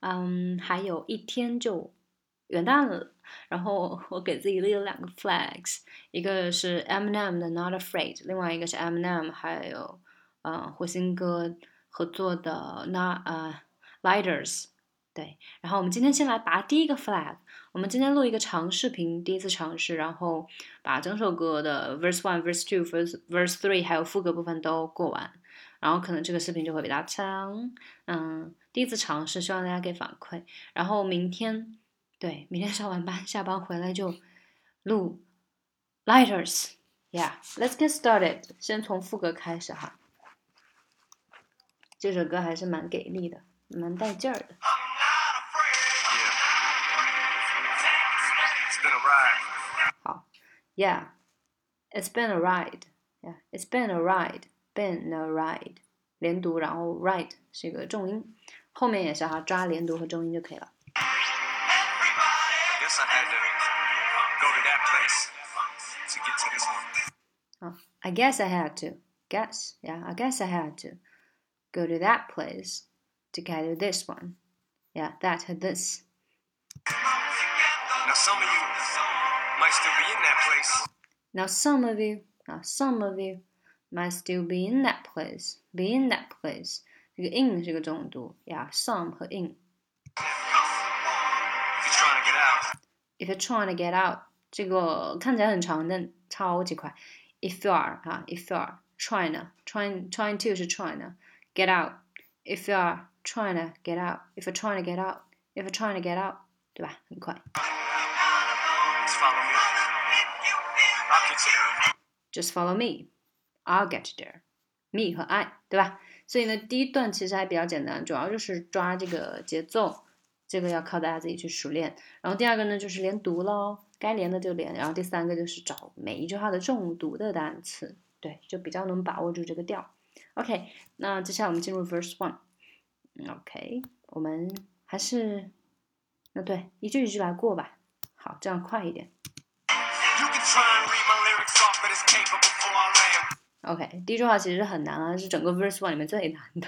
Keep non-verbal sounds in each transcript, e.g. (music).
嗯，还有一天就元旦了。然后我给自己立了两个 flags，一个是 Eminem 的 Not Afraid，另外一个是 Eminem 还有呃火星哥合作的 Not 呃 Lighters。对，然后我们今天先来拔第一个 flag。我们今天录一个长视频，第一次尝试，然后把整首歌的 verse one、verse two、verse verse three 还有副歌部分都过完，然后可能这个视频就会比较长。嗯，第一次尝试，希望大家给反馈。然后明天，对，明天上完班，下班回来就录 lighters。Yeah，let's get started。先从副歌开始哈。这首歌还是蛮给力的，蛮带劲儿的。好 Yeah, it's been a ride. Yeah, it's been a ride. Been a ride. 连读，然后 ride 是一个重音，后面也是哈，抓连读和重音就可以了。I guess I had to. Guess, yeah, I guess I had to go to that place to get to this one. Yeah, that this. Now some of you might still be in that place. Now some of you, now some of you might still be in that place. Be in that place. 这个 in 是个重读呀，some 和 in。If you're trying to get out，这个看起来很长，但超级快。If you are 哈，if you are trying to trying trying to 是 trying to get out。If you are trying to get out, if you're trying to get out, if you're trying to get out，对吧？很快。Just follow me, I'll get there. Me 和 I，对吧？ 所以呢，第一段其实还比较简单，主要就是抓这个节奏，这个要靠大家自己去熟练。然后第二个呢，就是连读喽，该连的就连。然后第三个就是找每一句话的重读的单词，对，就比较能把握住这个调。OK，那接下来我们进入 Verse One。OK，我们还是，那对，一句一句来过吧。好，这样快一点。OK，第一句话其实很难啊，是整个 verse one 里面最难的，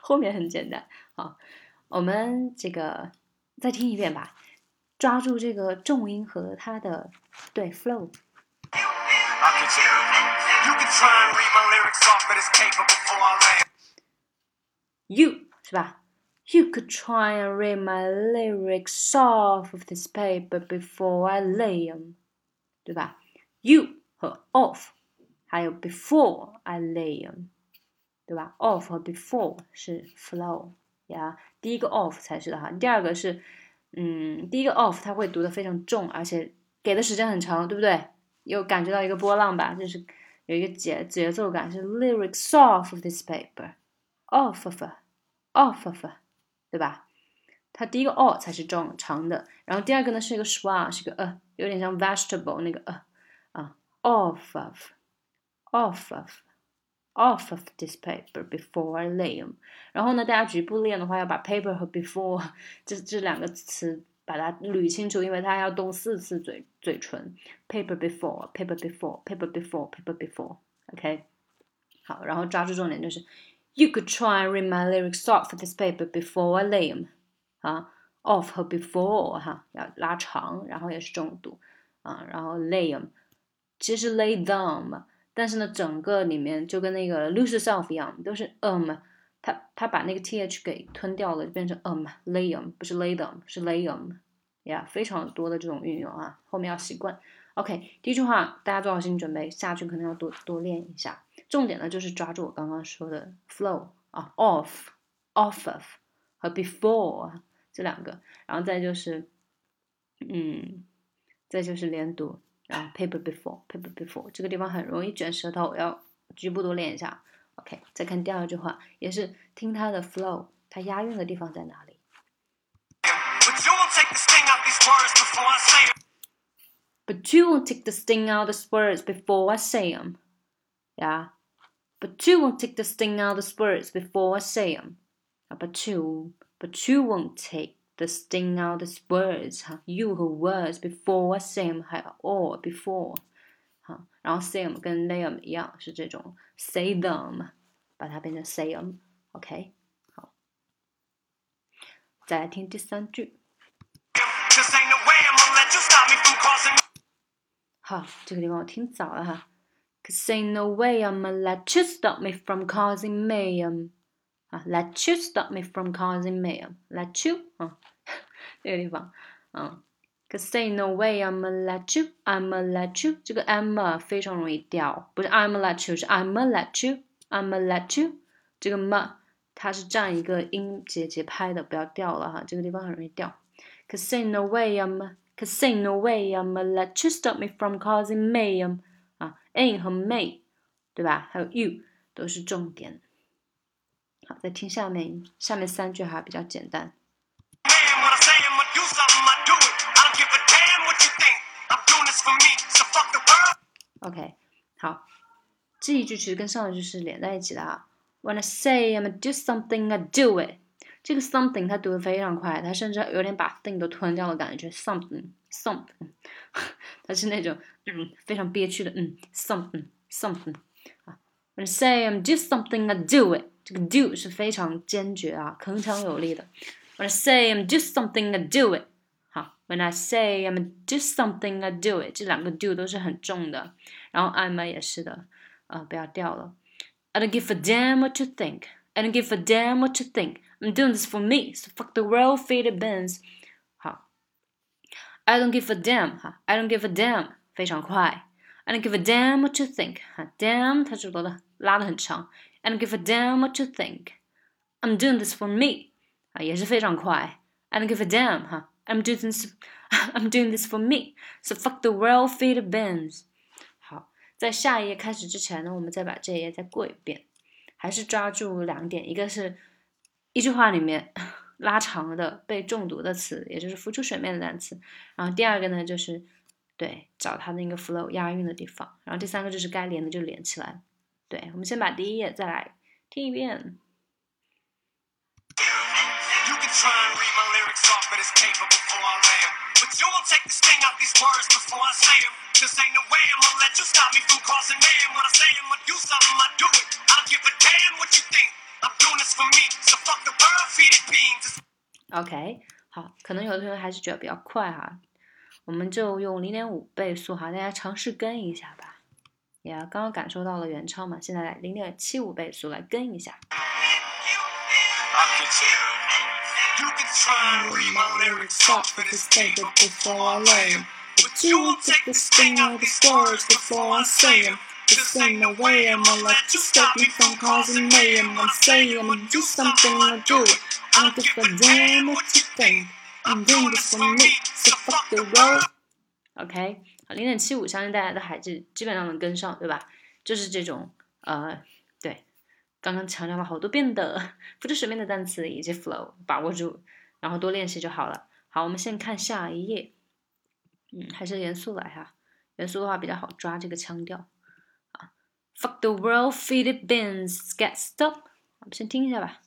后面很简单。好，我们这个再听一遍吧，抓住这个重音和它的对 flow。You 是吧？You could try and read my lyrics off of this paper before I lay them，对吧？You 和 off。还有 before I lay，对吧？off 和 before 是 flow 呀，第一个 off 才是的哈。第二个是，嗯，第一个 off 它会读的非常重，而且给的时间很长，对不对？有感觉到一个波浪吧？就是有一个节节奏感，是 lyrics off of this paper，off of，off of，对吧？它第一个 o 才是重长的，然后第二个呢是一个 sw，是个呃，有点像 vegetable 那个呃啊，off of。off of off of this paper before I lay them。然后呢，大家局部练的话，要把 paper 和 before 这这两个词把它捋清楚，因为它要动四次嘴嘴唇。paper before paper before paper before paper before。OK，好，然后抓住重点就是，You could try and read my lyrics off this paper before I lay them。啊，off 和 before 哈要拉长，然后也是重读啊，然后 lay them，其实 lay them。 但是呢，整个里面就跟那个 lose self 一样，都是 um，他他把那个 th 给吞掉了，就变成 um，layum 不是 lay them，是 layum，呀，非常多的这种运用啊，后面要习惯。OK，第一句话大家做好心理准备，下去可能要多多练一下。重点呢就是抓住我刚刚说的 flow 啊，off，off of 和 before 这两个，然后再就是，嗯，再就是连读。然后 paper before paper before 这个地方很容易卷舌头，要局部多练一下。OK，再看第二句话，也是听它的 flow，它押韵的地方在哪里？But you won't take the sting out these words before I say them. But you won't take the sting out these words before I say them. Yeah. But you won't take the sting out these words before I say them. But you, but you won't take the sting out the words 哈，you 和 words before same 还有 or before 哈，然后 same 跟 them 一样是这种 say them，把它变成 say them，OK，好。 再来听第三句。 Cause ain't no way I'ma let you stop me from causing 好，这个地方我听早了哈。Cause ain't no way I'ma let you stop me from causing mayhem。 啊，let you stop me from causing mayhem。let (laughs) you 啊，这个地方，嗯，Cause ain't no way I'ma let you，I'ma let you，这个 I'ma 非常容易掉，不是 I'ma let you，是 I'ma let you，I'ma let you，这个 ma 它是占一个音节节拍的，不要掉了哈，这个地方很容易掉。Cause ain't no way I'm, cause ain't no way I'ma let you stop me from causing mayhem 啊，ain't 和 may，对吧？还有 you 都是重点。 好，再听下面下面三句哈比较简单。OK，好，这一句其实跟上一句是连在一起的啊。When I say I'm do something, I do it。这个 something 它读的非常快，它甚至有点把 thing 都吞掉的感觉。something something，它是那种嗯非常憋屈的嗯 something something 啊。When I say I'm do something, I do it。这个 do 是非常坚决啊，铿锵有力的。When I say I'm do something, I do it。好，When I say I'm do something, I do it，这两个 do 都是很重的，然后 I'm 也是的，啊、不要掉了。I don't give a damn what you think. I don't give a damn what you think. I'm doing this for me, so fuck the world, feed it bends. 好，I don't give a damn 哈，I don't give a damn 非常快。I don't give a damn what you think 哈，damn 它是拉的拉的很长。 I don't give a damn what you think. I'm doing this for me 啊，也是非常快。I don't give a damn 哈，I'm doing this I'm doing this for me, so fuck the world, feed it bends. 好，在下一页开始之前呢，我们再把这一页再过一遍，还是抓住两点，一个是一句话里面拉长的被中毒的词，也就是浮出水面的单词，然后第二个呢就是对找它那个 flow 押韵的地方，然后第三个就是该连的就连起来。对我们先把第一页再来听一遍。Ok 好可能有的同学还是觉得比较快哈。我们就用零点五倍速哈大家尝试跟一下吧。呀，刚刚感受到了原唱嘛，现在来零点七五倍速来跟一下。 I get you. You can try and read my lyrics off of this paper before I lay 'em. But you won't take the sting out of these words before I say 'em. This ain't no way I'ma let you stop me from causing mayhem. I'm saying I'ma do something, I do it. I don't give a damn what you think. I'm doing this for me, so fuck the world. OK，好， 零点七五，相信大家的还是基本上能跟上，对吧？就是这种呃，对，刚刚强调了好多遍的不知水面的单词以及 flow，把握住，然后多练习就好了。好，我们先看下一页，嗯，还是严肃来哈，严肃的话比较好抓这个腔调啊。Fuck the world, feed it bins, get stop。我们先听一下吧。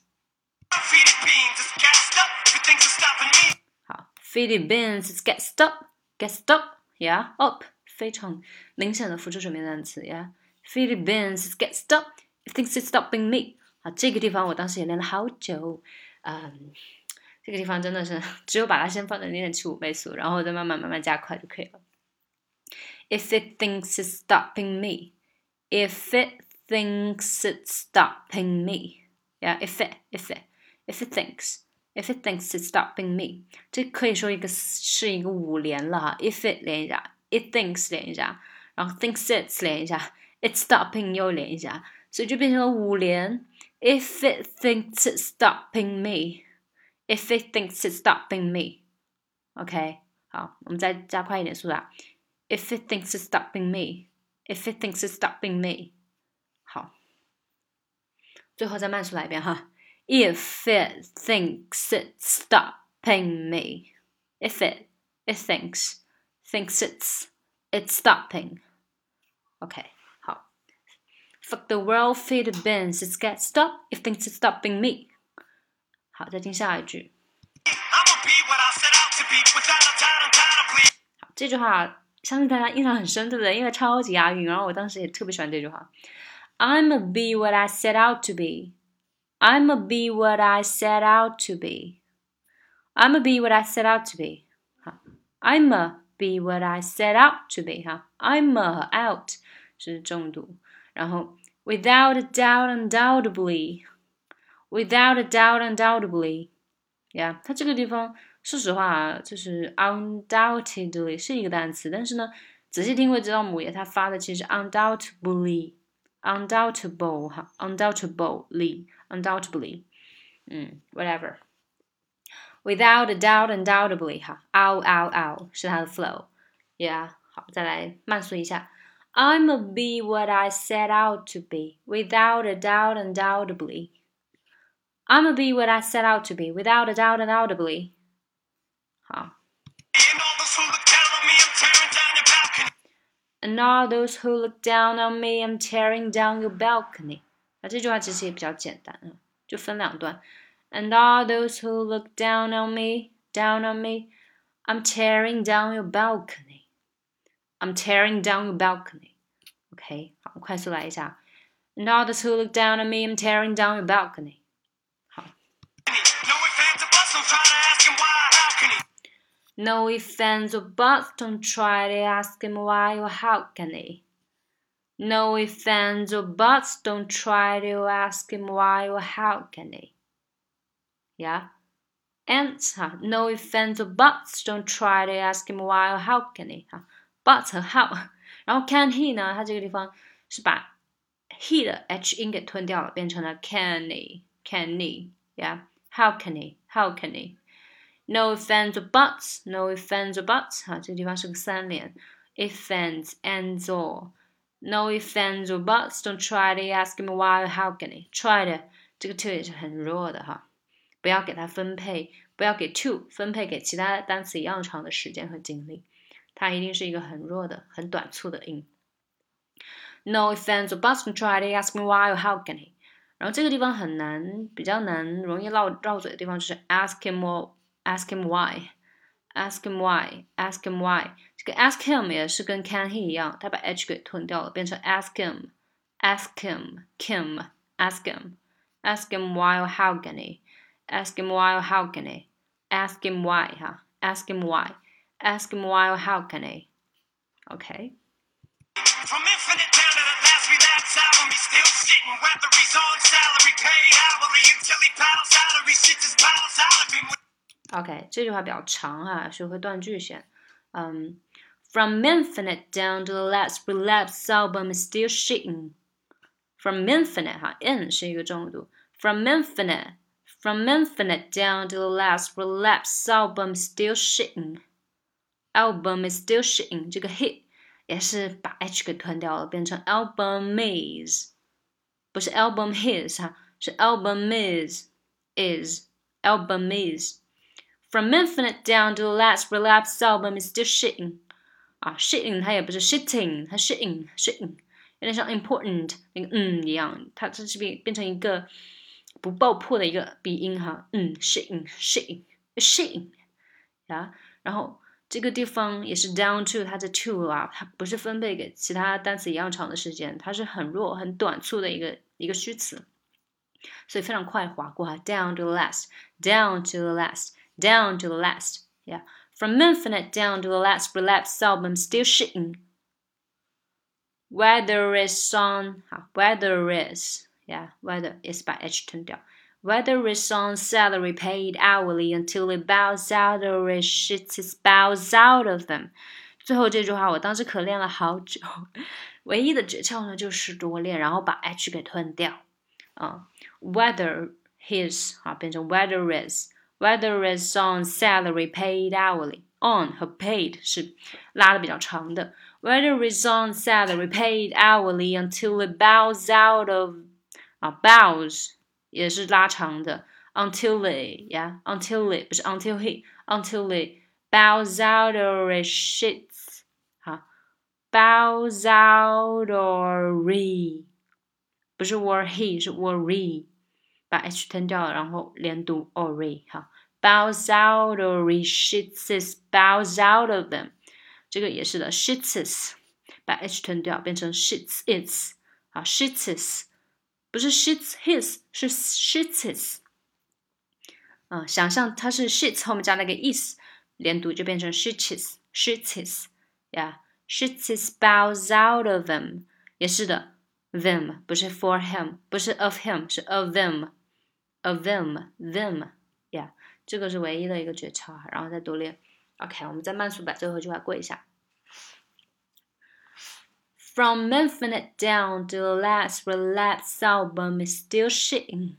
Feed it beans, it's gassed up. Everything's stopping me. 好，feed it bins, get stop, get stop, yeah, up，非常明显的浮出水面的单词，yeah。Feed it bins, get stop, it thinks it's stopping me。啊，这个地方我当时也练了好久，嗯，这个地方真的是只有把它先放在零点七五倍速，然后再慢慢慢慢加快就可以了。If it thinks it's stopping me, if it thinks it's stopping me, yeah, if it, if it, if it thinks. If it thinks it's stopping me，这可以说一个是一个五连了哈。If it 连一下，it thinks 连一下，然后 thinks it's 连一下，it's stopping 又连一下，所以就变成了五连。If it thinks it's stopping me，if it thinks it's stopping me，OK，、好，我们再加快一点速度啊。If it thinks it's stopping me，if it thinks it's stopping me，好，最后再慢速来一遍哈。 if it thinks it's stopping me. If it it thinks thinks it's it's stopping. Okay, 好。Fuck the world, feed the bins. It's get stop. It thinks it's stopping me. 好，再听下一句。 I'ma be what I set out to be without a doubt, undoubtedly. 好，这句话相信大家印象很深，对不对？因为超级押韵，然后我当时也特别喜欢这句话。I'ma be what I set out to be. I'm a be what I set out to be. I'm a be what I set out to be. I'm a be what I set out to be. I'm a out 是重读，然后 without out 是重读，然后 without a doubt, undoubtedly, without a doubt, undoubtedly，呀，它这个地方说实话啊，就是 undoubtedly 是一个单词，但是呢，仔细听会知道姆爷他发的其实 undoubtedly。undoubtedly，undoubtable 哈，undoubtedly，undoubtedly，嗯，whatever。Without a doubt, undoubtedly，哈，ow ow ow 是它的 flow，yeah，好，再来慢速一下。I'm a be what I set out to be, without a doubt, undoubtedly. I'm a be what I set out to be, without a doubt, undoubtedly. 好。 And all those who look down on me, I'm tearing down your balcony. 那这句话其实也比较简单啊，就分两段。And all those who look down on me, down on me, I'm tearing down your balcony. I'm tearing down your balcony. OK，好，快速来一下。And all those who look down on me, I'm tearing down your balcony. No offense or buts, don't try to ask him why or how can he. No offense or buts, don't try to ask him why or how can he. Yeah? And no offense or buts, don't try to ask him why or how can he. But 和 how，然后 can (laughs) he 呢？它这个地方是把 he 的 h 音给吞掉了，变成了 can he，can he，yeah？How can he？How can he？no offense or buts, no offense or buts，哈，这个地方是个三连，offense and or。No offense or buts, don't try to ask me why or how can he. Try 的这个 to 也是很弱的哈，不要给它分配，不要给 to 分配给其他单词一样长的时间和精力，它一定是一个很弱的、很短促的音。No offense or buts, don't try to ask me why or how can he. 然后这个地方很难，比较难，容易绕绕嘴的地方就是 ask him or ask him why, ask him why, ask him why。这个 ask him 也是跟 can he 一样，他把 h 给吞掉了，变成 ask him, ask him, Kim, ask him, ask him why or how can he, ask him why or how can he, ask him why 哈，ask him why, ask him why or how can he, OK。From infinite down to the last relapse album, he's still shitting. Whether he's on salary, paid hourly, until he paddles out or he shits his bottles out of him. OK，这句话比较长啊，学会断句先。嗯，From infinite down to the last relapse album is still shitting. From infinite 哈，in 是一个重读。From infinite, from infinite down to the last relapse album is still shitting. Album is still shitting，这个 hit 也是把 h 给吞掉了，变成 album is，不是 album his 哈，是 album is is album is。 from infinite down to the last relapse album is still shitting 啊，shitting 它也不是 shitting，它 shitting shitting，有点像 important 那个嗯一样，它它这边变成一个不爆破的一个鼻音哈，嗯 shitting shitting shitting 呀，然后这个地方也是 down to 它的 to 啊，它不是分配给其他单词一样长的时间，它是很弱很短促的一个一个虚词，所以非常快划过哈，down to the last down to the last。 down to the last. Yeah. From Infinite down to the last relapse album, still shitting. Weather is on, weather is, yeah, weather is by H 吞掉. Whether it's on salary paid hourly until it bows out or it shits its bows out of them. 最后这句话我当时可练了好久，唯一的诀窍呢就是多练，然后把 (laughs) h 给吞掉。啊、uh,，whether his 啊变成 whether is。 whether it's on salary paid hourly。on 和 paid 是拉的比较长的，whether it's on salary paid hourly until it bows out of 啊 bows 也是拉长的，until it yeah，until it 不是 until he until it bows out or it shits 好 bows out or re 不是 or he 是 or re 把 h 吞掉了，然后连读 or re 哈。bows out or shits bows out of them，这个也是的，shits 把 h 吞掉，变成 shits its 啊，shits 不是 shits his，是 shits。 啊，想象它是 shits 后面加了个 is，连读就变成 shits，shits，yeah，shits spouts out of them，也是的，them 不是 for him，不是 of him，是 of them，of them，them，yeah，这个是唯一的一个诀窍哈，然后再多练。OK，我们再慢速把最后一句话过一下。From Infinite down to the last relapse album is still shitting.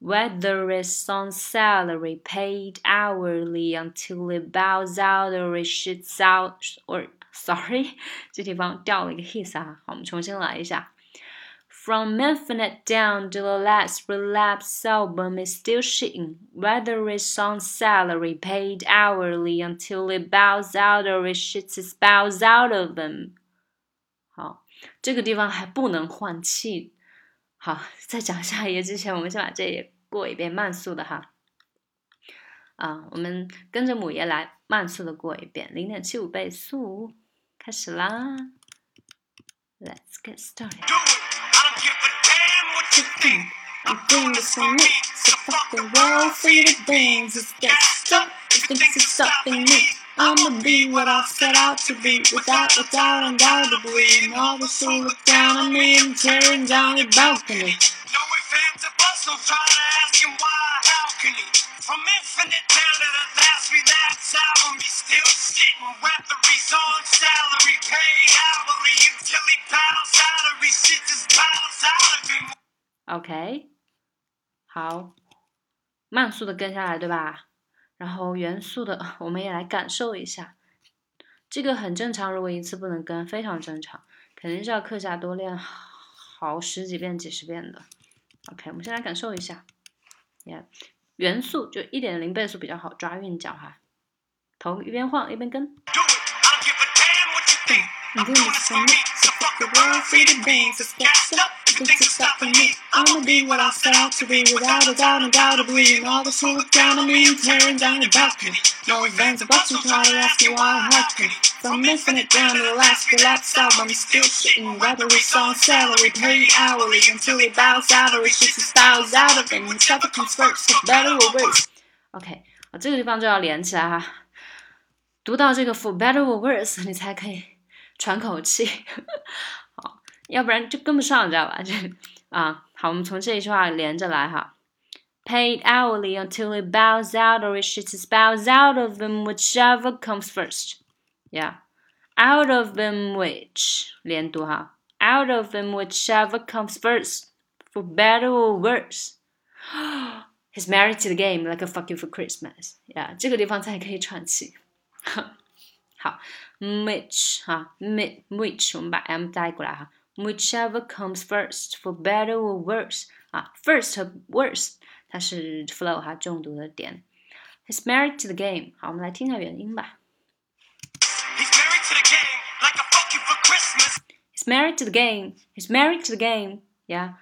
Whether it's on salary paid hourly until it bows out or it shits out or sorry，这地方掉了一个 his 啊，好，我们重新来一下。 from infinite down to the last relapse album is still shitting, whether it's on salary, paid hourly until it bows out or it shits its bows out of them. them。好，这个地方还不能换气。好，在讲下一页之前，我们先把这页过一遍，慢速的哈。啊，我们跟着姆爷来，慢速的过一遍，零点七五倍速，开始啦。Let's get started. I'm doing this for me, so fuck the world, see the things, just get stuck, it thinks it's stopping me. I'ma be what I set out to be, without a doubt, undoubtedly. And all the who look down on me and tearing down your balcony. No ifs, ands, or try to ask him why, how can he? From infinite down to the last relapse album, he's still shitting. Whether he's on salary, paid hourly, until he bows out he shits his bows out of him. OK，好，慢速的跟下来，对吧？然后元素的，(laughs) 我们也来感受一下，这个很正常。如果一次不能跟，非常正常，肯定是要课下多练好十几遍、几十遍的。OK，我们先来感受一下。Yeah，元素就一点零倍速比较好抓韵脚哈，头一边晃一边跟。(laughs) think it's stopping me. I'ma be what I set out to be without a doubt, undoubtedly. And all the who look down on me and tearing down your balcony. No advance of watching, try to ask me why I have to. From infinite down to the last relapsed album, still shitting. Whether it's on salary, paid hourly, until it bows out or it shits its styles out of him. And stuff comes first, for better or worse. OK，啊，这个地方就要连起来哈。读到这个 for better or worse，你才可以 喘口气。要不然就跟不上，知道吧？就啊，好，我们从这一句话连着来哈。Paid hourly (laughs) (laughs) until it bows out or it shits its bows out of them, whichever comes first. Yeah, out of them which 连读哈，out of them whichever comes first, for better or worse. (gasps) He's married to the game like a fuck you for Christmas. Yeah，这个地方才可以喘气。好 (laughs) ，which 哈，which 我们把 m 带过来哈。whichever comes first for better or worse 啊，first 和 worse 它是 flow 哈重读的点。He's married to the game。好，我们来听一下原音吧。He's married to the game like a fuck you for Christmas. He's married to the game. He's married to the game. Yeah,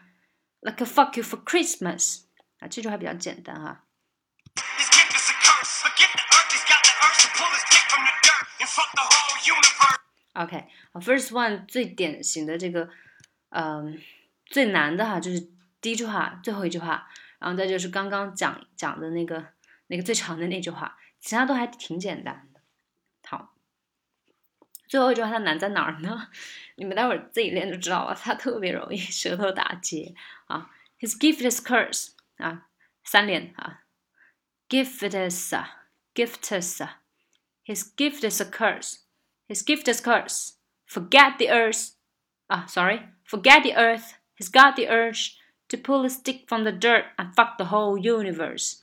like a fuck you for Christmas. 啊，这句话比较简单哈。 OK，啊，First one 最典型的这个，嗯，最难的哈，就是第一句话最后一句话，然后再就是刚刚讲讲的那个那个最长的那句话，其他都还挺简单的。好，最后一句话它难在哪儿呢？(laughs) 你们待会儿自己练就知道了，它特别容易 (laughs) 舌头打结啊。His gift is curse 啊，三连啊，gift is a gift is a his gift is a curse。His gift is curse. Forget the earth. Ah, sorry. Forget the earth. He's got the urge to pull a stick from the dirt and fuck the whole universe.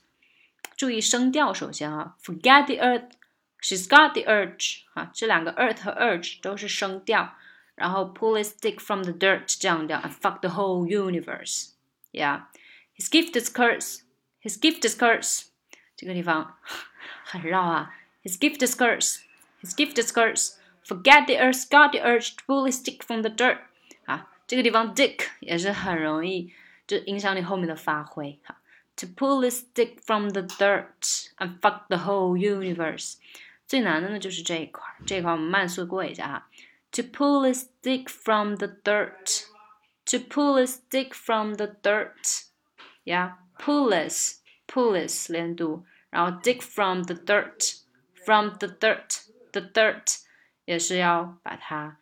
注意声调，首先啊，forget the earth. She's got the urge 啊，这两个 earth 和 urge 都是声调，然后 pull a stick from the dirt 降调 and fuck the whole universe. Yeah, his gift is curse. His gift is curse. 这个地方很绕啊。His (laughs) gift is curse. His gift is curse. Forget the earth, got the urge to pull a stick from the dirt. 啊，这个地方 dick 也是很容易就影响你后面的发挥哈。To pull a stick from the dirt and fuck the whole universe。最难的呢就是这一块，这一块我们慢速过一下哈。To pull a stick from the dirt. To pull a stick from the dirt. Yeah, pull us. police 连读，然后 dig from the dirt from the dirt The dirt 也是要把它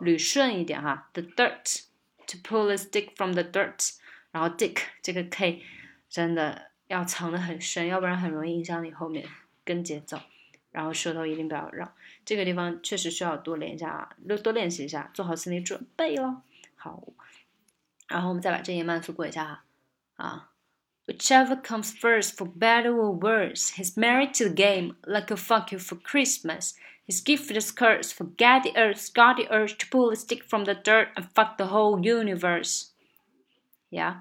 捋顺一点哈，the dirt to pull the stick from the dirt，然后 dig 这个 k 真的要藏得很深，要不然很容易影响你后面跟节奏。然后舌头一定不要绕，这个地方确实需要多练一下啊，多多练习一下，做好心理准备咯。好，然后我们再把这页慢速过一下哈。啊 Whichever comes first, for better or worse. He's married to the game, like a fuck you for Christmas. His gift is cursed, forget the earth, got the urge to pull a stick from the dirt and fuck the whole universe. Yeah.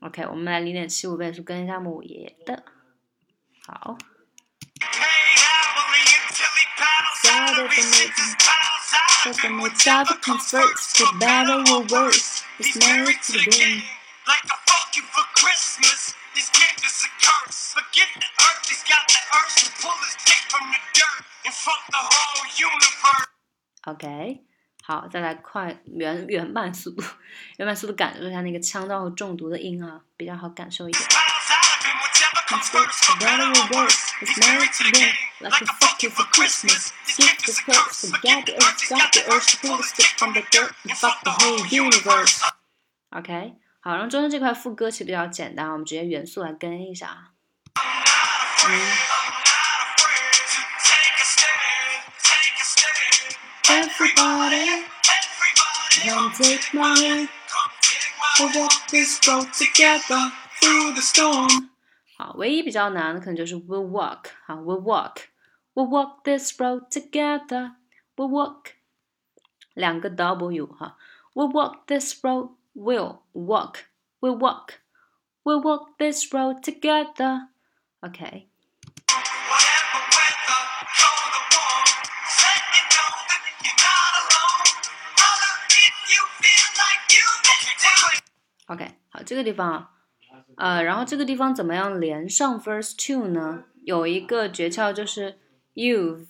OK，我们来零点七五倍速跟一下姆爷的。好。But the OK，好，再来快原原版速度。原版速度感受一下那个腔到和中毒的音啊，比较好感受一点。OK，好，然后中间这块副歌其实比较简单，我们直接元素来跟一下啊。Everybody, come take my hand. We'll walk this road together through the storm. 好，唯一比较难的可能就是 we'll walk 好，we'll walk。We'll walk this road together. We'll walk，两个 W 哈。We'll walk this road. We'll walk. We'll walk. We'll walk this road together. Okay. OK，好，这个地方，呃，然后这个地方怎么样连上 verse two 呢？有一个诀窍就是 you've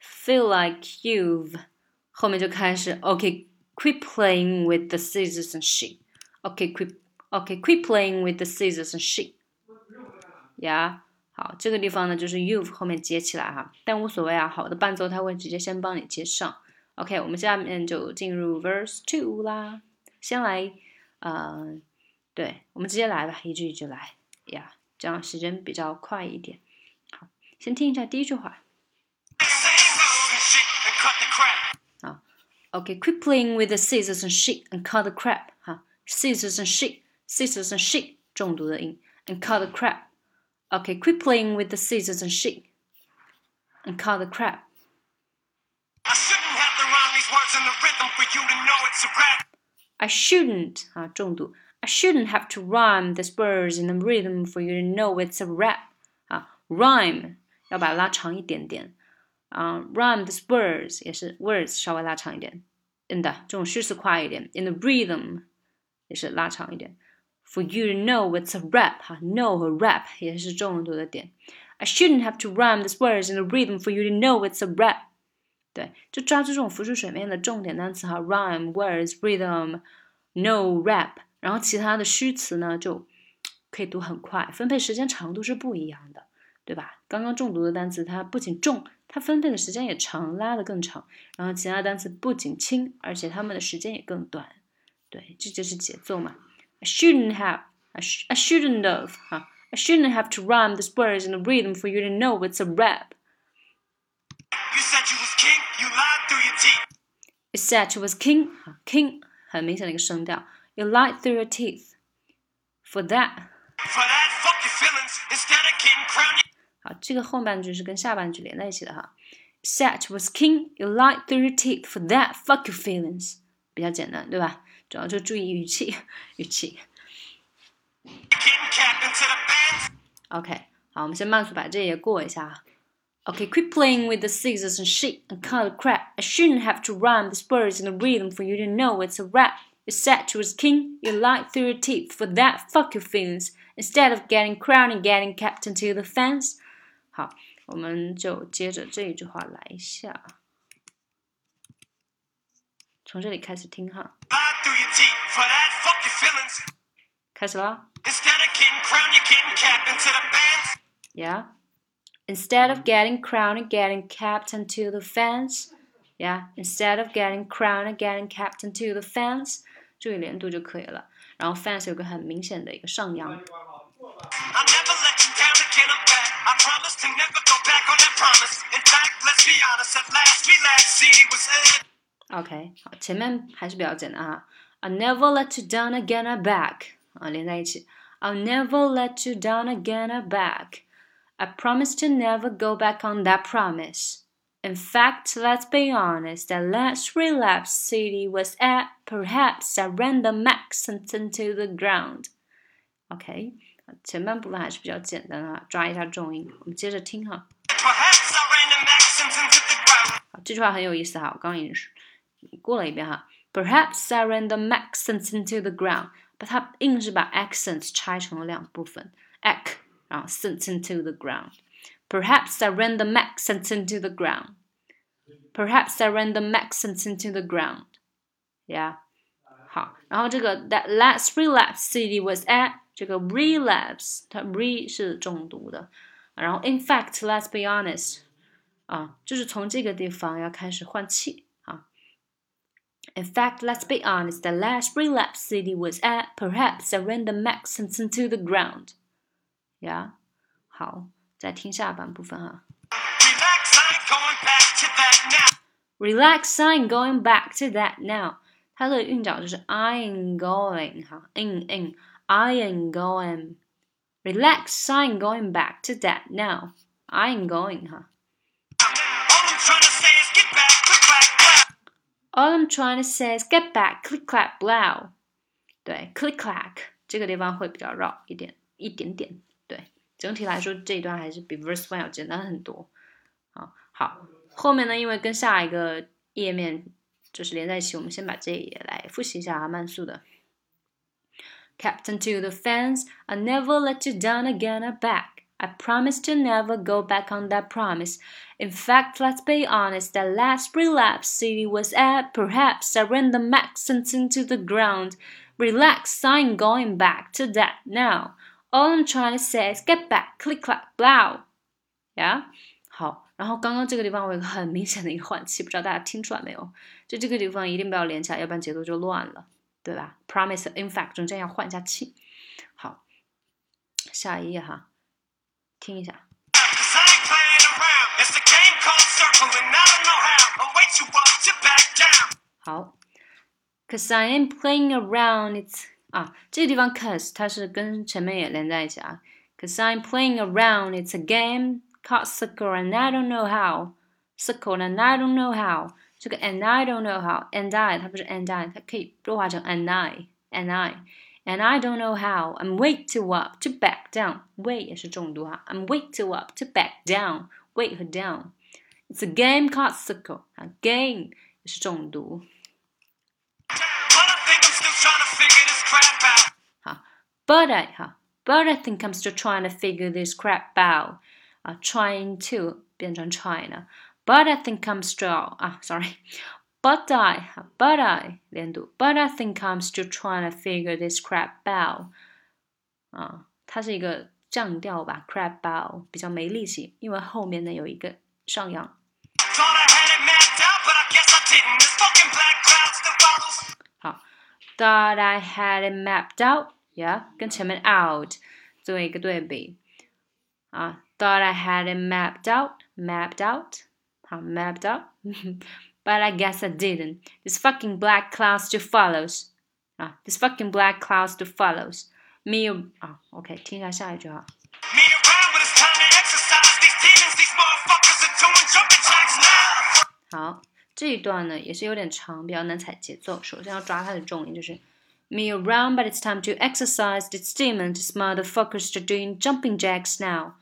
feel like you've 后面就开始 OK quit playing with the scissors and shit OK quit OK quit playing with the scissors and shit 呀、yeah, 好这个地方呢就是 you 后面接起来哈但无所谓啊好的伴奏它会直接先帮你接上 OK 我们下面就进入 verse two 啦先来呃对我们直接来吧一句一句来呀、这样时间比较快一点好先听一下第一句话。啊，OK, quit playing with the scissors and shit and cut the crap 哈，scissors and shit, scissors and shit 重读的音，and cut the crap. OK, quit playing with the scissors and shit and cut the crap. I shouldn't 啊，重读。I shouldn't have to rhyme the words in the rhythm for you to know it's a rap 啊，rhyme 要把它拉长一点点啊、uh,，rhyme the words 也是 words 稍微拉长一点，in 的这种虚词快一点，in the rhythm 也是拉长一点。 For you to know it's a rap 哈，know 和 rap 也是重读的点。I shouldn't have to rhyme the words in the rhythm for you to know it's a rap。对，就抓住这种浮出水面的重点单词哈，rhyme、words、rhythm、no、rap，然后其他的虚词呢就可以读很快，分配时间长度是不一样的。对吧？刚刚重读的单词，它不仅重，它分配的时间也长，拉的更长。然后其他单词不仅轻，而且它们的时间也更短。对，这就是节奏嘛。I shouldn't have, I, sh I shouldn't have, 哈，I shouldn't have to rhyme the words in a rhythm for you to know it's a rap. You said you was king, you lied through your teeth. You said you was king, 哈，king 很明显的一个声调。You lied through your teeth. For that. For that, fuck your feelings. Instead of getting crowned. 好，这个后半句是跟下半句连在一起的哈。Set was king, you lied through your teeth. For that, fuck your feelings. 比较简单，对吧？ 主要就注意语气，语气。OK，好，我们先慢速把这页过一下。Okay, quit playing with the scissors and shit and cut the crap. I shouldn't have to rhyme the words in the rhythm for you to know it's a rap. You said you was king, you lied through your teeth. For that, fuck your feelings. Instead of getting crowned and getting captain to the fence. 好，我们就接着这一句话来一下，从这里开始听哈。 开始了。 Instead of getting crowned, you're getting capped into the fans. Yeah. Instead of getting crowned and getting capped into the fence. Yeah. Instead of getting crowned and getting capped into the fence. 注意连读就可以了。然后 fence 有个很明显的一个上扬。 I never let you down again, I'm back. I promise to never go back on that promise. In fact, let's be honest, at last we last CD was in. OK，好，前面还是比较简单哈。 I'll never let you down again, I beg 啊，连在一起。I'll never let you down again, I beg. I promise to never go back on that promise. In fact, let's be honest, that last relapse CD was at, perhaps I ran the max into the ground. Okay. 前半部分还是比较简单的，抓一下重音。我们接着听哈。好，这句话很有意思哈。我刚刚已经过了一遍哈。Perhaps I ran the accents into the ground，把它硬是把 accents 拆成了两部分，ac 然后 sent into the ground。Perhaps I ran the accents into the ground。Perhaps I ran the accents into the ground。Yeah，好，然后这个 that last relapse CD was at 这个 relapse，它 re 是重读的，然后 in fact，let's be honest，啊，就是从这个地方要开始换气。in fact, let's be honest, the last relapse CD was at, perhaps a random the Max Simpson to the ground. Yeah? 好, relax, I'm going back to that now. now。它的韵脚就是 I am going 哈，in in I am going。Relax, I'm going back to that now. I'm going 哈。All I'm trying to say is get back, click clack blow。对，click clack 这个地方会比较绕一点，一点点。对，整体来说这一段还是比 verse one 要简单很多。啊，好，后面呢，因为跟下一个页面就是连在一起，我们先把这一页来复习一下啊，慢速的。Captain to the fans, I never let you down again, I'm back. I promise to never go back on that promise. In fact, let's be honest, that last relapse CD was at, perhaps I ran the Maxons into the ground. Relax, I ain't going back to that now. All I'm trying to say is get back, click clack, blow. Yeah，好，然后刚刚这个地方我有个很明显的一个换气，不知道大家听出来没有？就这个地方一定不要连起来，要不然节奏就乱了，对吧？Promise, in fact，中间要换一下气。好，下一页哈。听一下。 Cause I ain't playing around. It's a game called circling. I don't know how. I'll wait you up to back down. 好，Cause I ain't playing around. It's 啊，这个地方 cause 它是跟前面也连在一起啊。Cause I'm playing around. It's a game called circle and I don't know how. Circle and I don't know how. 这个 and I don't know how and I 它不是 and I，它可以弱化成 and I and I and I don't know how. I'm way too up to back down. way 也是重读哈。I'm way too up to back down. way 和 down. It's a game called circle 啊，game 也是重读。 But I think I'm still trying to figure this crap out. 好，but I 哈，but I think I'm still trying to figure this crap out 啊，trying to 变成 trying 了，but I think I'm still 啊 ，sorry，but I 哈，but I 连读，but I think I'm still trying to figure this crap out 啊，它是一个降调吧，crap out 比较没力气，因为后面呢有一个上扬。 Thought I had it mapped out, but I guess I didn't. This fucking black cloud still follows. 好，thought I had it mapped out，yeah，跟前面 out 做一个对比啊，thought I had it mapped out，mapped out，好，mapped out，but I guess I didn't. This fucking black cloud still follows 啊，this fucking black cloud still follows me 啊，OK，听一下下一句哈。 Me around, but it's time to exercise. These demons, these motherfuckers are doing jumping jacks now. 好，这一段呢也是有点长，比较难踩节奏。首先要抓它的重音，就是 me around, but it's time to exercise. This demon, this motherfuckers are doing jumping jacks now.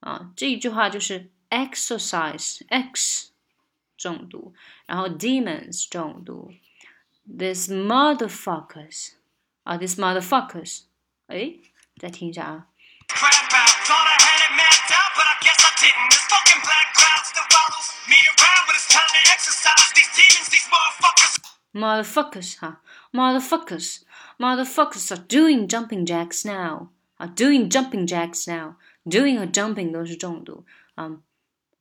啊，这一句话就是 exercise x 重读，然后 demons 重读，this motherfuckers uh, 啊，this motherfuckers，哎，再听一下啊。Motherfuckers 哈，motherfuckers motherfuckers motherfuckers are doing jumping jacks now Are doing jumping jacks now，doing 和 jumping 都是重读，嗯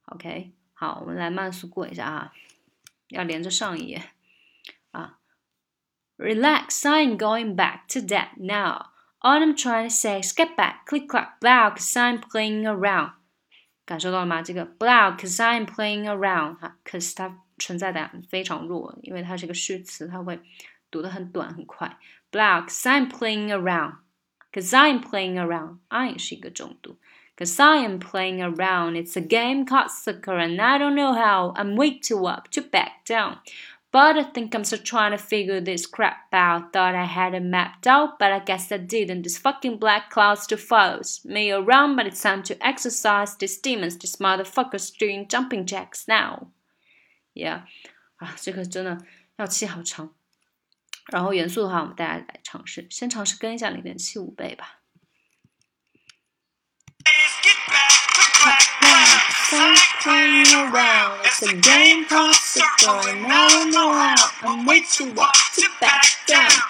，OK。好，我们来慢速过一下啊，要连着上一页啊。Relax, I'm going back to that now. All I'm trying to say is get back, click clack, blow, cause I'm playing around. 感受到了吗？这个 blow, cause I'm playing around 哈，cause 它存在感非常弱，因为它是个虚词，它会读得很短很快。Blow, cause I'm playing around, cause I'm playing around. I 是一个重读。Cause I am playing around. It's a game called soccer and I don't know how. I'm way too up to back down. But I think I'm still trying to figure this crap out. Thought I had it mapped out, but I guess I didn't. This fucking black cloud still follows me around, but it's time to exercise these demons, these motherfuckers doing jumping jacks now. Yeah，啊，这个真的要记好长。然后原速的话，我们大家来尝试，先尝试跟一下零点七五倍吧。Ah, Nothing's playing around. It's a game called circle, and round and around. I'm way too up to back down.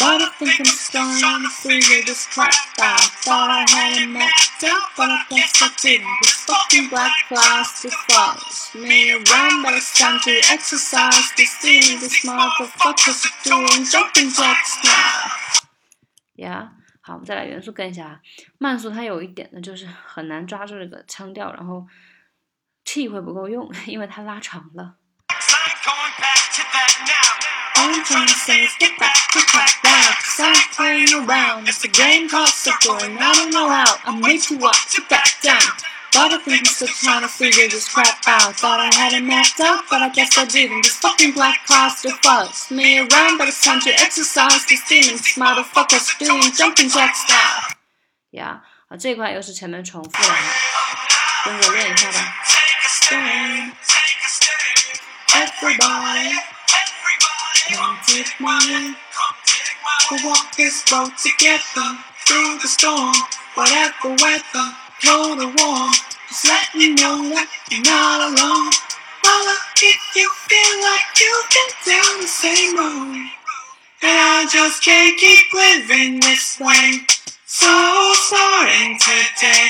But I think I'm starting to figure this crap I Thought I had it mapped out, but I guess I didn't. This fucking black class just follows me around, but it's time to exercise this thing. This motherfucker's doing jumping jacks now. Yeah. 好，我们再来原速跟一下慢速。它有一点呢，就是很难抓住这个腔调，然后。气会不够用，因为它拉长了。I'm trying to say is get back to cut back. I'm playing around. It's a game called Soccer, and I don't know how. I'm way too up to back down. But I think I'm still trying to figure this crap out. Thought I had it mapped out, but I guess I didn't. This fucking black cloud still follows me around, but it's time to exercise these demons. Motherfuckers doing jumping jacks now. 呀，啊，这块又是前面重复的哈， 跟着练一下吧。Everybody, come take my hand. We'll walk this road together through the storm, whatever weather cold or warm. Just let me know that you're not alone. Holla if you feel like you've been down the same road. And I just can't keep living this way. So starting today,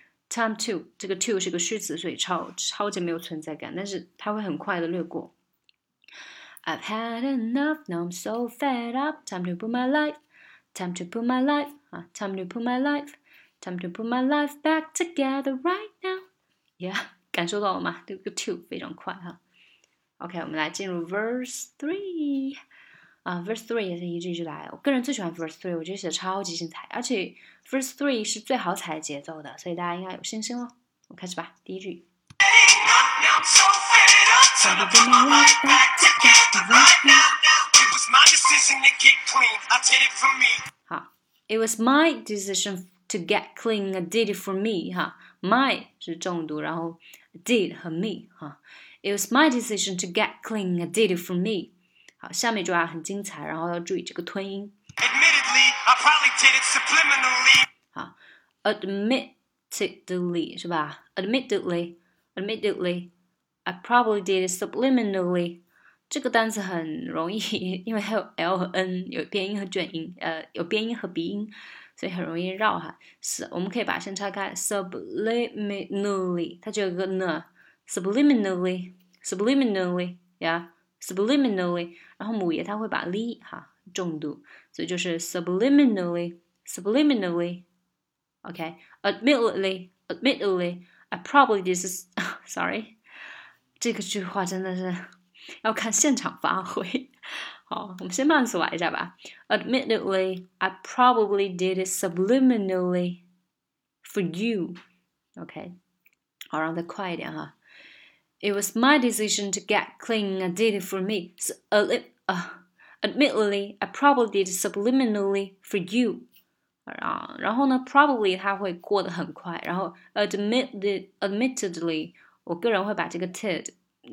time to 这个 to 是个虚词，所以超超级没有存在感，但是它会很快的略过。I've had enough, now I'm so fed up. Time to put my life, time to put my life, 啊，time to put my life Time to put my life back together right now. Yeah，感受到了吗？这个 two (laughs) 非常快哈。OK，我们来进入 verse three。啊，verse three 也是一句一句来。我个人最喜欢 verse three，我觉得写的超级精彩，而且 verse three 是最好踩节奏的，所以大家应该有信心了。我们开始吧，第一句。好，It was my decision to get clean. I did it for me. 哈，my 是重读，然后 did 和 me 哈。It was my decision to get clean. I did it for me. 好，下面一句话很精彩，然后要注意这个吞音。好，admittedly 是吧？admittedly，admittedly。I probably did it subliminally。这个单词很容易，因为它有 l 和 n，有边音和卷音，呃，有边音和鼻音，所以很容易绕哈。是，我们可以把它先拆开，subliminally，它就有个呢，subliminally，subliminally，yeah，subliminally。然后母爷它会把 li 哈重读，所以就是 subliminally，subliminally。Okay, admittedly, admittedly, I probably this is (laughs) sorry，这个句话真的是要看现场发挥。好，我们先慢速来一下吧。Admittedly, I probably did it subliminally for you. Okay，好，让它快一点哈。It was my decision to get clean. I did it for me. So, uh, uh, admittedly, I probably did it subliminally for you. 啊，然后呢，probably 它会过得很快，然后 admitted admittedly，我个人会把这个 tid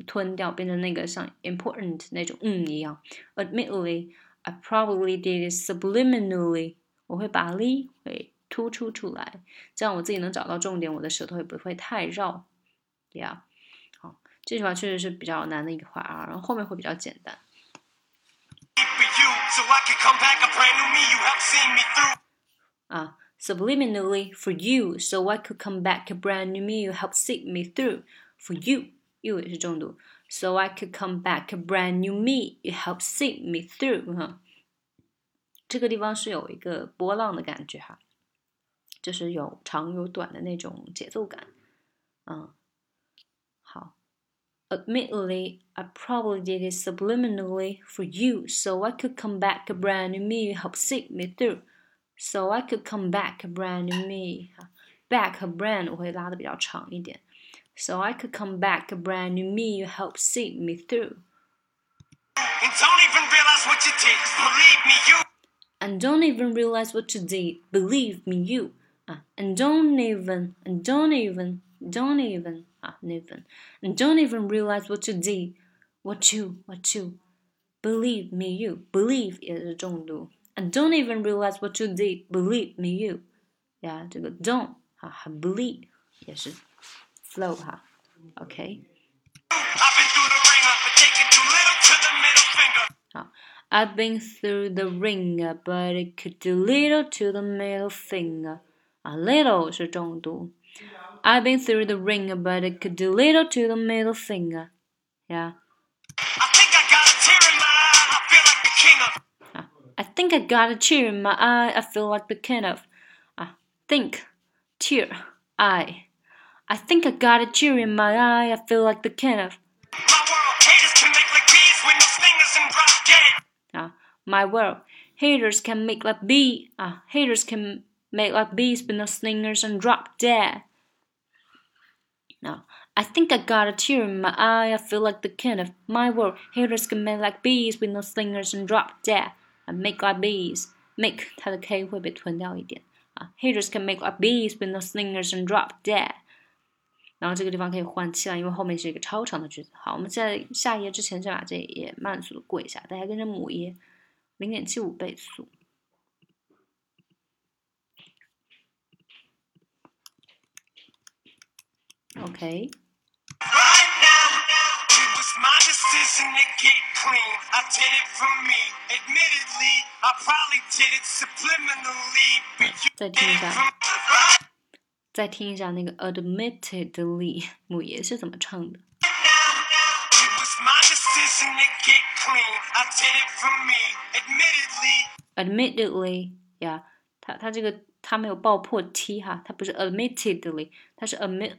吞掉，变成那个像 important 那种嗯一样。admittedly。I probably did it subliminally。我会把 li 会突出出来，这样我自己能找到重点，我的舌头也不会太绕。Yeah，好，这句话确实是比较难的一个话啊，然后后面会比较简单。 啊，subliminally for you, so I could come back a brand new me. You help see me through. For you, you 也是重读。so I could come back a brand new me. You help see me through 哈。这个地方是有一个波浪的感觉哈，就是有长有短的那种节奏感。嗯，好。 Admittedly, I probably did it subliminally for you, so I could come back a brand new me. You help see me through. So I could come back a brand new me. Back 和 brand 我会拉的比较长一点。so I could come back a brand new me. You help see me through. And don't even realize what you did. Believe me, you. And don't even realize what you did. Believe me, you. Uh, and don't even, and don't even, don't even, ah, even, and don't even realize what you did. What you, what you. Believe me, you. Believe 也是重读。And don't even realize what you did. Believe me, you. 呀，这个 don't 啊，还 believe 也是 flow 哈，OK。好，I've been through the ringer, but it could do little to the middle finger. 啊，little 是重读。 I've been through the ringer, but it could do little to the middle finger. Yeah. I think I got a tear in my eye. I feel like the king of. Ah, think, tear, eye. I think I got a tear in my eye. I feel like the king of. My world haters can make like bees with no stingers and rock. Get it? Ah, my world, haters can make like bee. Ah, haters can made like bees but no slingers and drop dead. No, I think I got a tear in my eye. I feel like the king of my world. Haters can make like bees with no slingers and drop dead. I make like bees. Make 它的 k 会被吞掉一点啊。Haters uh, can make like bees with no slingers and drop dead. 然后这个地方可以换气了，因为后面是一个超长的句子。好，我们在下一页之前先把这一页慢速的过一下，大家跟着姆爷零点七五倍速。OK。再听一下。再听一下那个 admittedly 母爷是怎么唱的。admittedly 呀，它它这个它没有爆破 t 哈，它不是 admittedly，它是 admit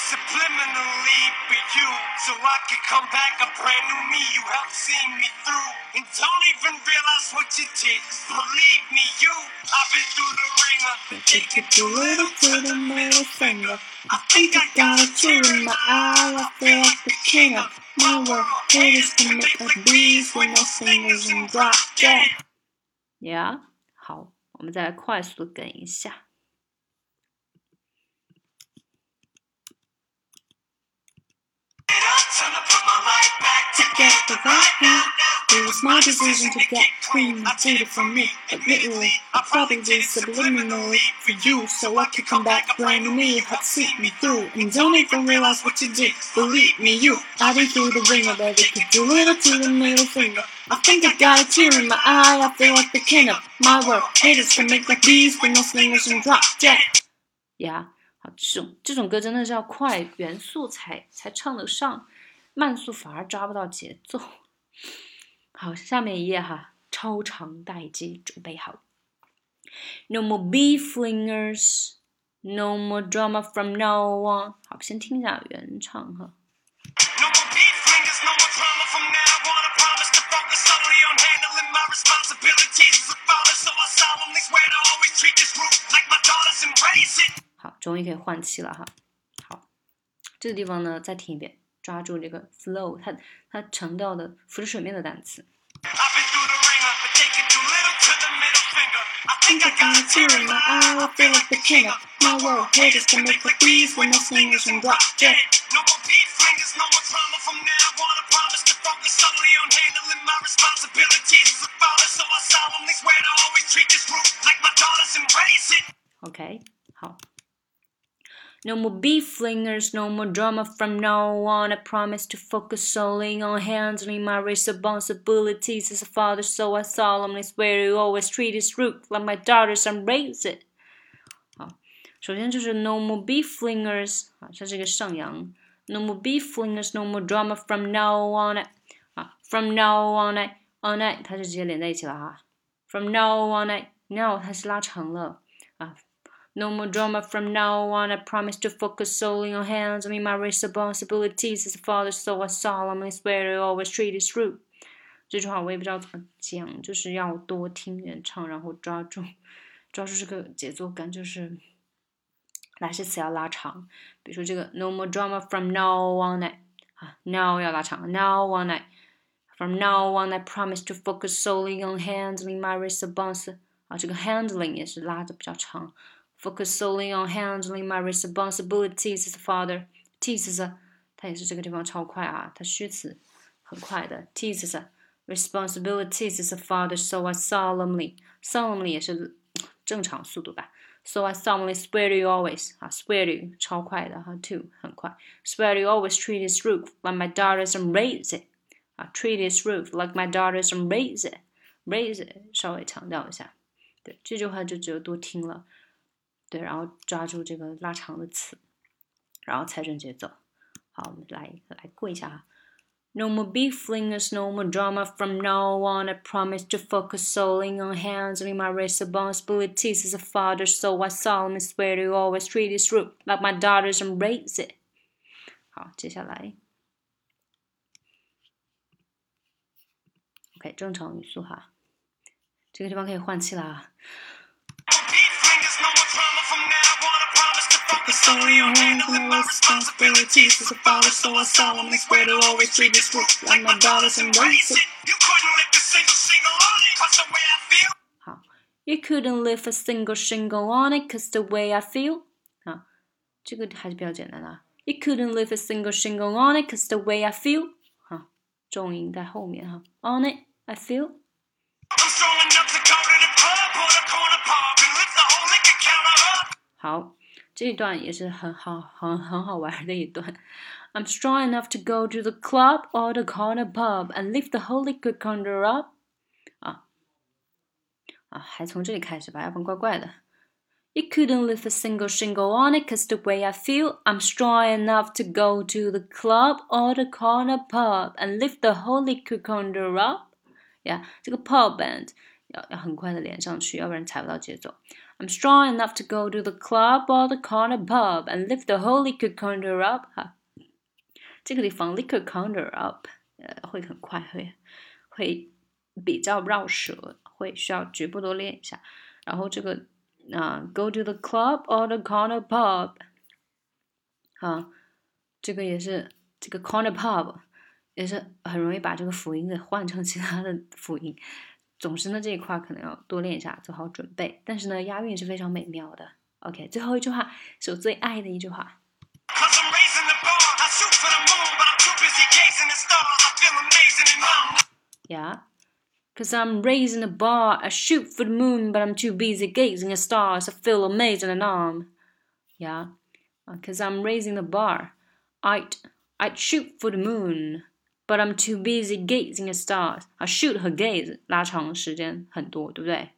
so I could come back a brand new me. You helped see me through, and don't even realize what you did. Believe me, you. I've been through the ringer. Take it too little to the middle finger. I think I got a tear in my eye. I feel like the king of my world. Haters can make like bees with no singers and drop dead. Yeah，好，我们再来快速的跟一下。 Get right now. It was my decision to get clean. I did it for me, admittedly. I probably did subliminally for you, so I could come back blaming me. Help see me through, and don't even realize what you did. Believe me, you. I've been through the ringer, baby. Could do little to the middle finger. I think I got a tear in my eye. I feel like the king of my world. Haters can make like bees with no slingers and drop dead. Yeah. 好，这种这种歌真的是要快元素才才唱得上。慢速反而抓不到节奏。好，下面一页哈，超长待机，准备好。No more bee flingers, no more drama from now on。好，先听一下原唱哈。No more bee flingers, no more drama from now on. I promise to focus solely on handling my responsibilities as a father, so I solemnly swear to always treat this group like my daughter s embracing 好，终于可以换气了哈。好，这个地方呢，再听一遍，抓住这个 flow，它它强调的浮着水面的单词。OK，好。No more beef flingers, no more drama from now on. I promise to focus solely on handling my responsibilities as a father, so I solemnly swear to always treat his root like my daughters and raise it. 好，首先就是 no more beef flingers 啊，它是一个上扬。No more beef flingers, no more drama from now on. 啊，from now on, on 它是直接连在一起了哈。From now on, now 它是拉长了啊。 No more drama from now on. I promise to focus solely on handling my responsibilities as a father, so I solemnly swear to always treat it true. 这句话我也不知道怎么讲，就是要多听人唱，然后抓住抓住这个节奏感，就是哪些词要拉长。比如说这个 (laughs) No more drama from now on. 啊，now 要拉长，now on. From now on, I promise to focus solely on handling my response. 啊，这个 handling 也是拉的比较长。 focus solely on handling my responsibilities as a father. Teases 它也是这个地方超快啊，它虚词很快的。Teases responsibilities as a father, so I solemnly solemnly 也是正常速度吧。So I solemnly swear to you always 啊，swear to you 超快的哈，to 很快。Swear to you always treat this roof like my daughters and raise it 啊，treat this roof like my daughters and raise it raise it 稍微强调一下。对，这句话就只有多听了。 对，然后抓住这个拉长的词，然后踩准节奏。好，我们来来过一下哈。No more beef flingers, no more drama from now on. I promise to focus solely on handling my responsibilities as a father, so I solemnly swear to always treat this root like my daughters and raise it. 好，接下来，OK，正常语速哈。这个地方可以换气啦。 Beef to focus solely on handling my responsibilities as a father, so I solemnly swear to always treat this group like my daughters and raise it. You couldn't lift a single single on it, cause the way I feel. 好，You couldn't lift a single shingle on it, cause the way I feel。啊，这个还是比较简单的啊。You couldn't lift a single shingle on it, cause the way I feel。哈，重音在后面哈。On it, I feel。 I'm strong enough to go to the club or the corner pub and lift the whole liquor counter up. 好， 这一段也是很好、很很好玩的一段。I'm strong enough to go to the club or the corner pub and lift the whole liquor counter up。啊啊，还从这里开始吧，要不然怪怪的。You couldn't lift a single shingle on it, cause the way I feel, I'm strong enough to go to the club or the corner pub and lift the whole liquor counter up。呀，这个 pub band 要要很快的连上去，要不然踩不到节奏。 I'm strong enough to go to the club or the corner pub and lift the whole liquor counter up。哈，这个地方 liquor counter up，呃，会很快，会会比较绕舌，会需要局部多练一下。然后这个啊、g o to the club or the corner pub，啊，这个也是这个 corner pub 也是很容易把这个辅音给换成其他的辅音。 总之呢，这一块可能要多练一下，做好准备。但是呢，押韵是非常美妙的。OK，最后一句话是我最爱的一句话。 Cause I'm raising the bar. I shoot for the moon, but I'm too busy gazing at stars. I feel amazing and I'm Yeah. Cause I'm raising the bar, I shoot for the moon, but I'm too busy gazing at stars. I feel amazing and I'm. Yeah. Uh, Cause I'm raising the bar, I'd I'd shoot for the moon, But I'm too busy gazing at stars. 啊，shoot 和 gaze 拉长时间很多，对不对？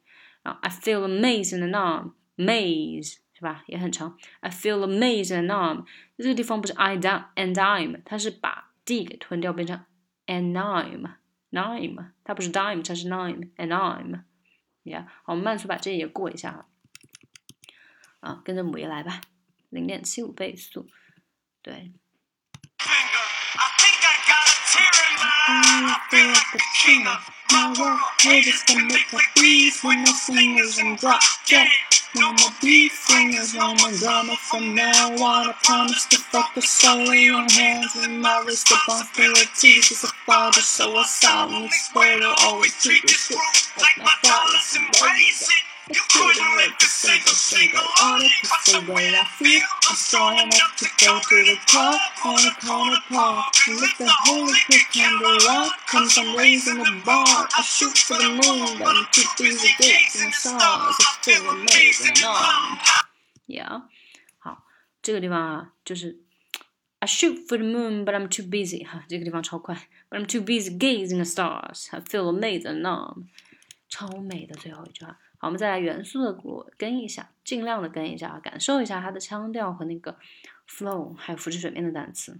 啊，I feel amazed and numb. Maze 是吧？也很长。I feel amazed and numb. 这个地方不是 I down and I'm，它是把 d 给吞掉，变成 and I'm nime，它不是 dime，它是 nime and I'm。Yeah，好，我们慢速把这也过一下哈。啊，跟着姆爷来吧，零点七五倍速，对。Finger. I think I got a tear in my I feel like a king of my world. Haters can make a beast when my fingers and drop dead. No more beef no more drama from now. I promise to focus solely on hands and my responsibilities as a father. So I solemnly swear to always treat this shit like my father's embrace it. You couldn't live a single, single on it, cause the way I feel, I'm strong enough to go to the top on a corner park. And lift the holy pick on the rock, comes I'm raising the bar. I shoot for the moon, but I'm too busy dating stars. I feel amazing on. Yeah，好，这个地方啊，就是 I shoot for the moon, but I'm too busy 哈，这个地方超快，but I'm too busy gazing at stars. I feel amazing on，超美的最后一句话。 我们再来元素的过跟一下，尽量的跟一下，感受一下它的腔调和那个 flow，还有浮出水面的单词。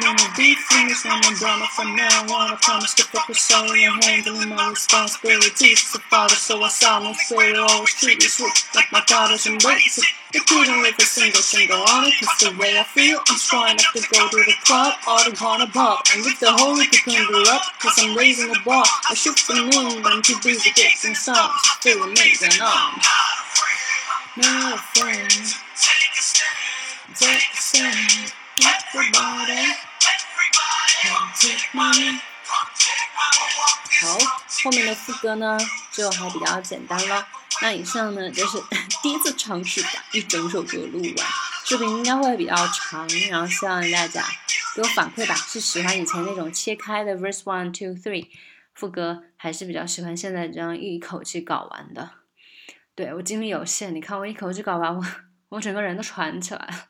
No more beef fingers, no more drama from now on. I promise to focus solely on handling my responsibilities as a father. So I to always treat you sweet like my daughters embrace it. They couldn't live a single single on it, cause the way I feel, I'm strong enough to go to the club or the corner pub and lift the holy cocoon up, cause I'm raising the bar. I shoot the moon, but I'm too busy getting songs. Feel amazing on. Not afraid. Take a stand. Take a stand. 好，后面的副歌呢就还比较简单了。那以上呢就是 (laughs) 第一次尝试把一整首歌录完，视频应该会比较长，然后希望大家给我反馈吧，是喜欢以前那种切开的 verse one two three 副歌，还是比较喜欢现在这样一口气搞完的？对我精力有限，你看我一口气搞完，我 (laughs) 我整个人都喘起来了。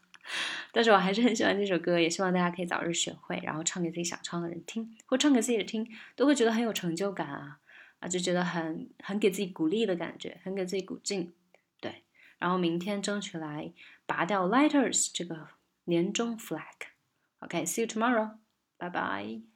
但是我还是很喜欢这首歌，也希望大家可以早日学会，然后唱给自己想唱的人听，或唱给自己听，都会觉得很有成就感啊啊，就觉得很很给自己鼓励的感觉，很给自己鼓劲。对，然后明天争取来拔掉 Lighters 这个年终 flag。OK，see、you tomorrow，拜拜。